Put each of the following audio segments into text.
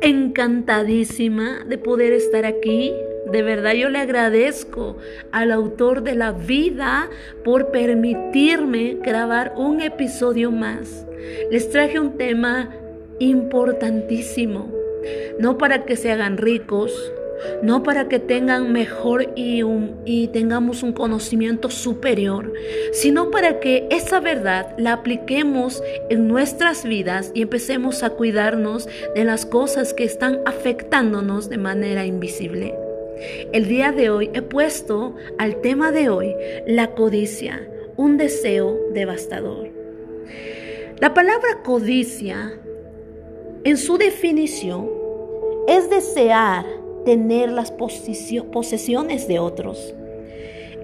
Encantadísima de poder estar aquí. De verdad yo le agradezco al autor de la vida por permitirme grabar un episodio más. Les traje un tema importantísimo, no para que se hagan ricos, no para que tengan mejor y, y, tengamos un conocimiento superior, sino para que esa verdad la apliquemos en nuestras vidas y empecemos a cuidarnos de las cosas que están afectándonos de manera invisible. El día de hoy he puesto al tema de hoy la codicia, un deseo devastador. La palabra codicia, en su definición, es desear tener las posesiones de otros.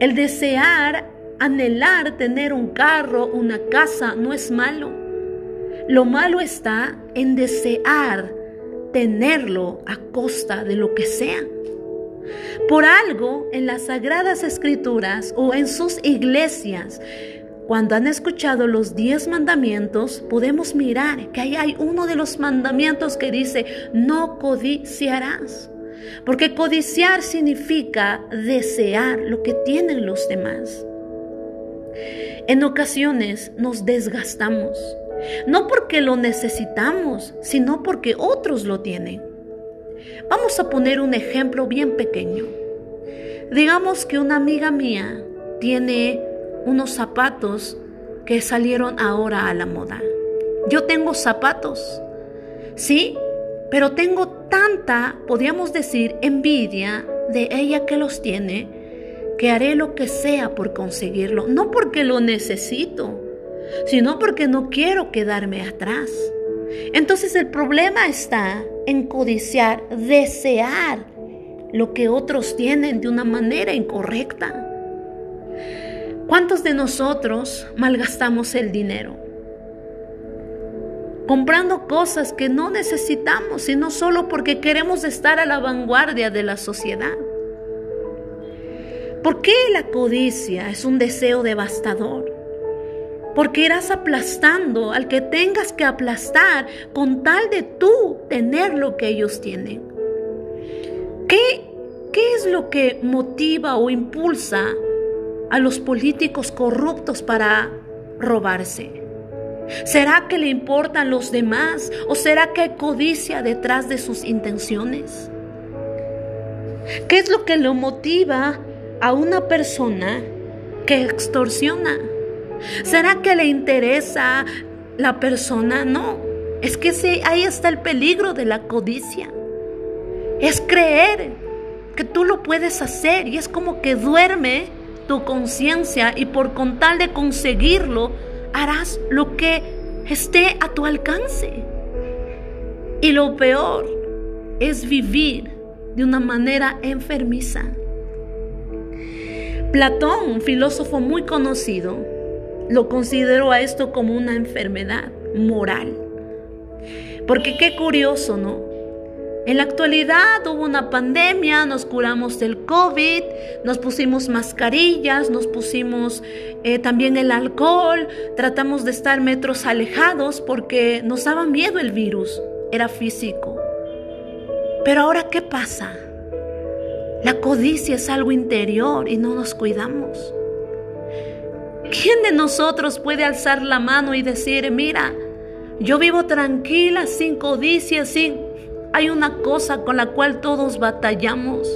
El desear, anhelar tener un carro, una casa, no es malo. Lo malo está en desear tenerlo a costa de lo que sea. Por algo en las sagradas escrituras o en sus iglesias, cuando han escuchado los diez mandamientos, podemos mirar que ahí hay uno de los mandamientos que dice, no codiciarás. Porque codiciar significa desear lo que tienen los demás. En ocasiones nos desgastamos, no porque lo necesitamos, sino porque otros lo tienen. Vamos a poner un ejemplo bien pequeño. Digamos que una amiga mía tiene unos zapatos que salieron ahora a la moda. Yo tengo zapatos, sí, pero tengo tanta, podríamos decir, envidia de ella que los tiene, que haré lo que sea por conseguirlo, no porque lo necesito, sino porque no quiero quedarme atrás. Entonces el problema está en codiciar, desear lo que otros tienen de una manera incorrecta. ¿Cuántos de nosotros malgastamos el dinero? Comprando cosas que no necesitamos, sino solo porque queremos estar a la vanguardia de la sociedad. ¿Por qué la codicia es un deseo devastador? Porque irás aplastando al que tengas que aplastar con tal de tú tener lo que ellos tienen. ¿Qué, qué es lo que motiva o impulsa a los políticos corruptos para robarse? ¿Será que le importan los demás o será que hay codicia detrás de sus intenciones? ¿Qué es lo que lo motiva a una persona que extorsiona? ¿Será que le interesa la persona? No. Es que ahí está el peligro de la codicia. Es creer que tú lo puedes hacer y es como que duerme tu conciencia y por con tal de conseguirlo harás lo que esté a tu alcance. Y lo peor es vivir de una manera enfermiza. Platón, un filósofo muy conocido, lo consideró a esto como una enfermedad moral. Porque qué curioso, ¿no? En la actualidad hubo una pandemia, nos curamos del COVID, nos pusimos mascarillas, nos pusimos eh, también el alcohol, tratamos de estar metros alejados porque nos daba miedo el virus, era físico. Pero ahora, ¿qué pasa? La codicia es algo interior y no nos cuidamos. ¿Quién de nosotros puede alzar la mano y decir, mira, yo vivo tranquila, sin codicia, sin hay una cosa con la cual todos batallamos.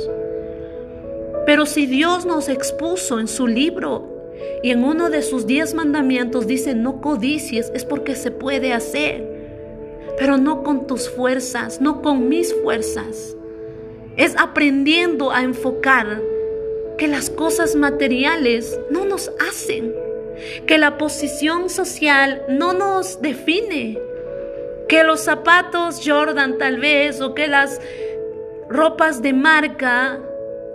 Pero si Dios nos expuso en su libro y en uno de sus diez mandamientos dice no codicies, es porque se puede hacer, pero no con tus fuerzas, no con mis fuerzas. Es aprendiendo a enfocar que las cosas materiales no nos hacen, que la posición social no nos define, que los zapatos Jordan tal vez o que las ropas de marca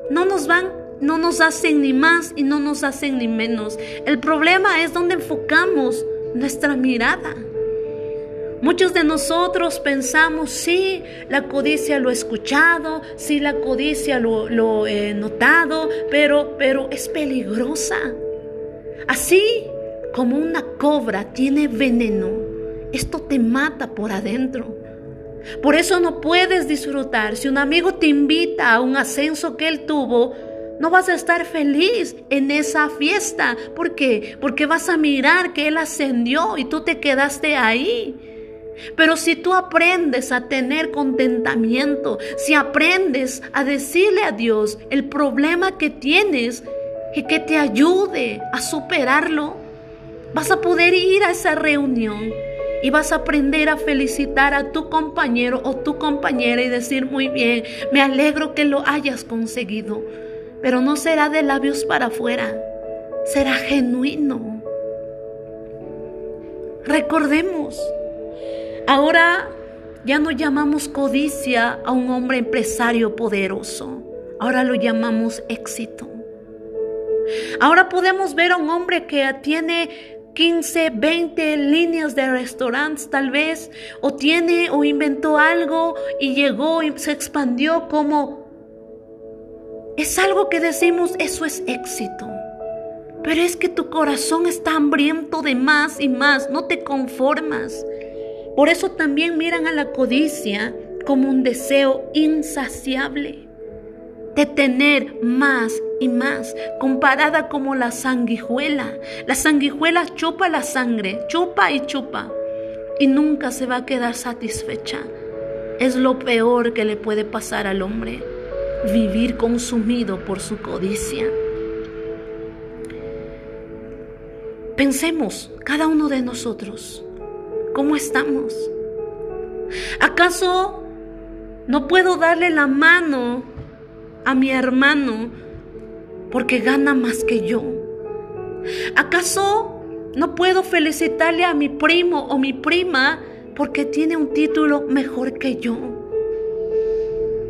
no nos van, no nos hacen ni más y no nos hacen ni menos. El problema es donde enfocamos nuestra mirada. Muchos de nosotros pensamos, sí, la codicia lo he escuchado, sí, la codicia lo, lo he notado, pero, pero es peligrosa. Así como una cobra tiene veneno, esto te mata por adentro. Por eso no puedes disfrutar. Si un amigo te invita a un ascenso que él tuvo, no vas a estar feliz en esa fiesta. ¿Por qué? Porque vas a mirar que él ascendió y tú te quedaste ahí. Pero si tú aprendes a tener contentamiento, si aprendes a decirle a Dios el problema que tienes y que te ayude a superarlo, vas a poder ir a esa reunión y vas a aprender a felicitar a tu compañero o tu compañera y decir muy bien, me alegro que lo hayas conseguido, pero no será de labios para afuera, será genuino. Recordemos, ahora ya no llamamos codicia a un hombre empresario poderoso, ahora lo llamamos éxito. Ahora podemos ver a un hombre que tiene 15, 20 líneas de restaurantes tal vez, o tiene o inventó algo y llegó y se expandió como... Es algo que decimos, eso es éxito. Pero es que tu corazón está hambriento de más y más, no te conformas. Por eso también miran a la codicia como un deseo insaciable de tener más y más, comparada como la sanguijuela. La sanguijuela chupa la sangre, chupa y chupa, y nunca se va a quedar satisfecha. Es lo peor que le puede pasar al hombre, vivir consumido por su codicia. Pensemos, cada uno de nosotros, ¿cómo estamos? ¿Acaso no puedo darle la mano a mi hermano porque gana más que yo? ¿Acaso no puedo felicitarle a mi primo o mi prima porque tiene un título mejor que yo?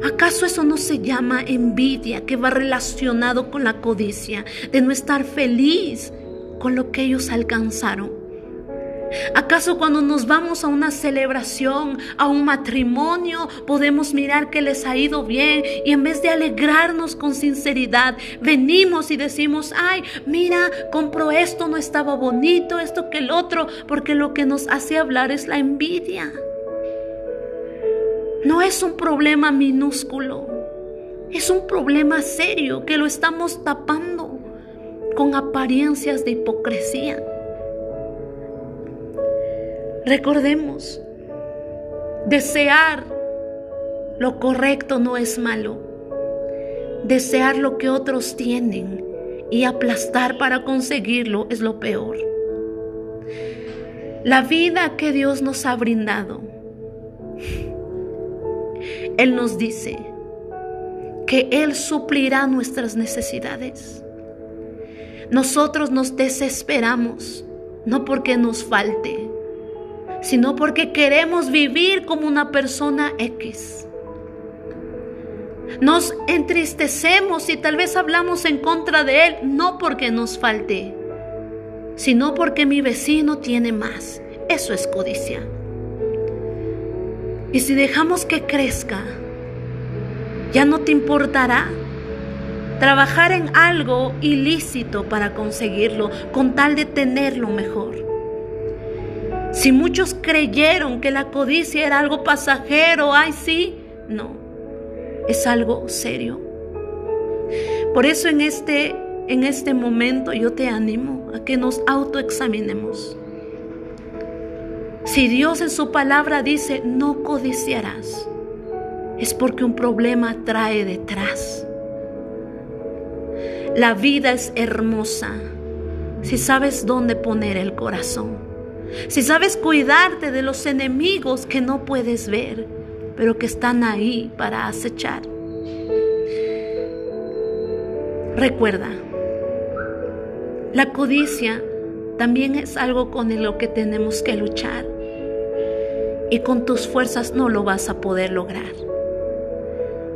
¿Acaso eso no se llama envidia que va relacionado con la codicia de no estar feliz con lo que ellos alcanzaron? ¿Acaso cuando nos vamos a una celebración, a un matrimonio, podemos mirar que les ha ido bien y en vez de alegrarnos con sinceridad, venimos y decimos, ay, mira, compro esto, no estaba bonito, esto que el otro, porque lo que nos hace hablar es la envidia. No es un problema minúsculo, es un problema serio que lo estamos tapando con apariencias de hipocresía. Recordemos, desear lo correcto no es malo. Desear lo que otros tienen y aplastar para conseguirlo es lo peor. La vida que Dios nos ha brindado, Él nos dice que Él suplirá nuestras necesidades. Nosotros nos desesperamos, no porque nos falte, sino porque queremos vivir como una persona X. Nos entristecemos y tal vez hablamos en contra de Él, no porque nos falte, sino porque mi vecino tiene más. Eso es codicia. Y si dejamos que crezca, ya no te importará trabajar en algo ilícito para conseguirlo, con tal de tenerlo mejor. Si muchos creyeron que la codicia era algo pasajero, ay sí, no, es algo serio. Por eso en este, en este momento yo te animo a que nos autoexaminemos. Si Dios en su palabra dice no codiciarás, es porque un problema trae detrás. La vida es hermosa si sabes dónde poner el corazón si sabes cuidarte de los enemigos que no puedes ver, pero que están ahí para acechar. Recuerda, la codicia también es algo con lo que tenemos que luchar y con tus fuerzas no lo vas a poder lograr.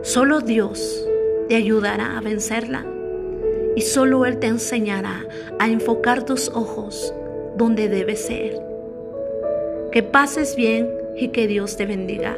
Solo Dios te ayudará a vencerla y solo Él te enseñará a enfocar tus ojos donde debe ser. Que pases bien y que Dios te bendiga.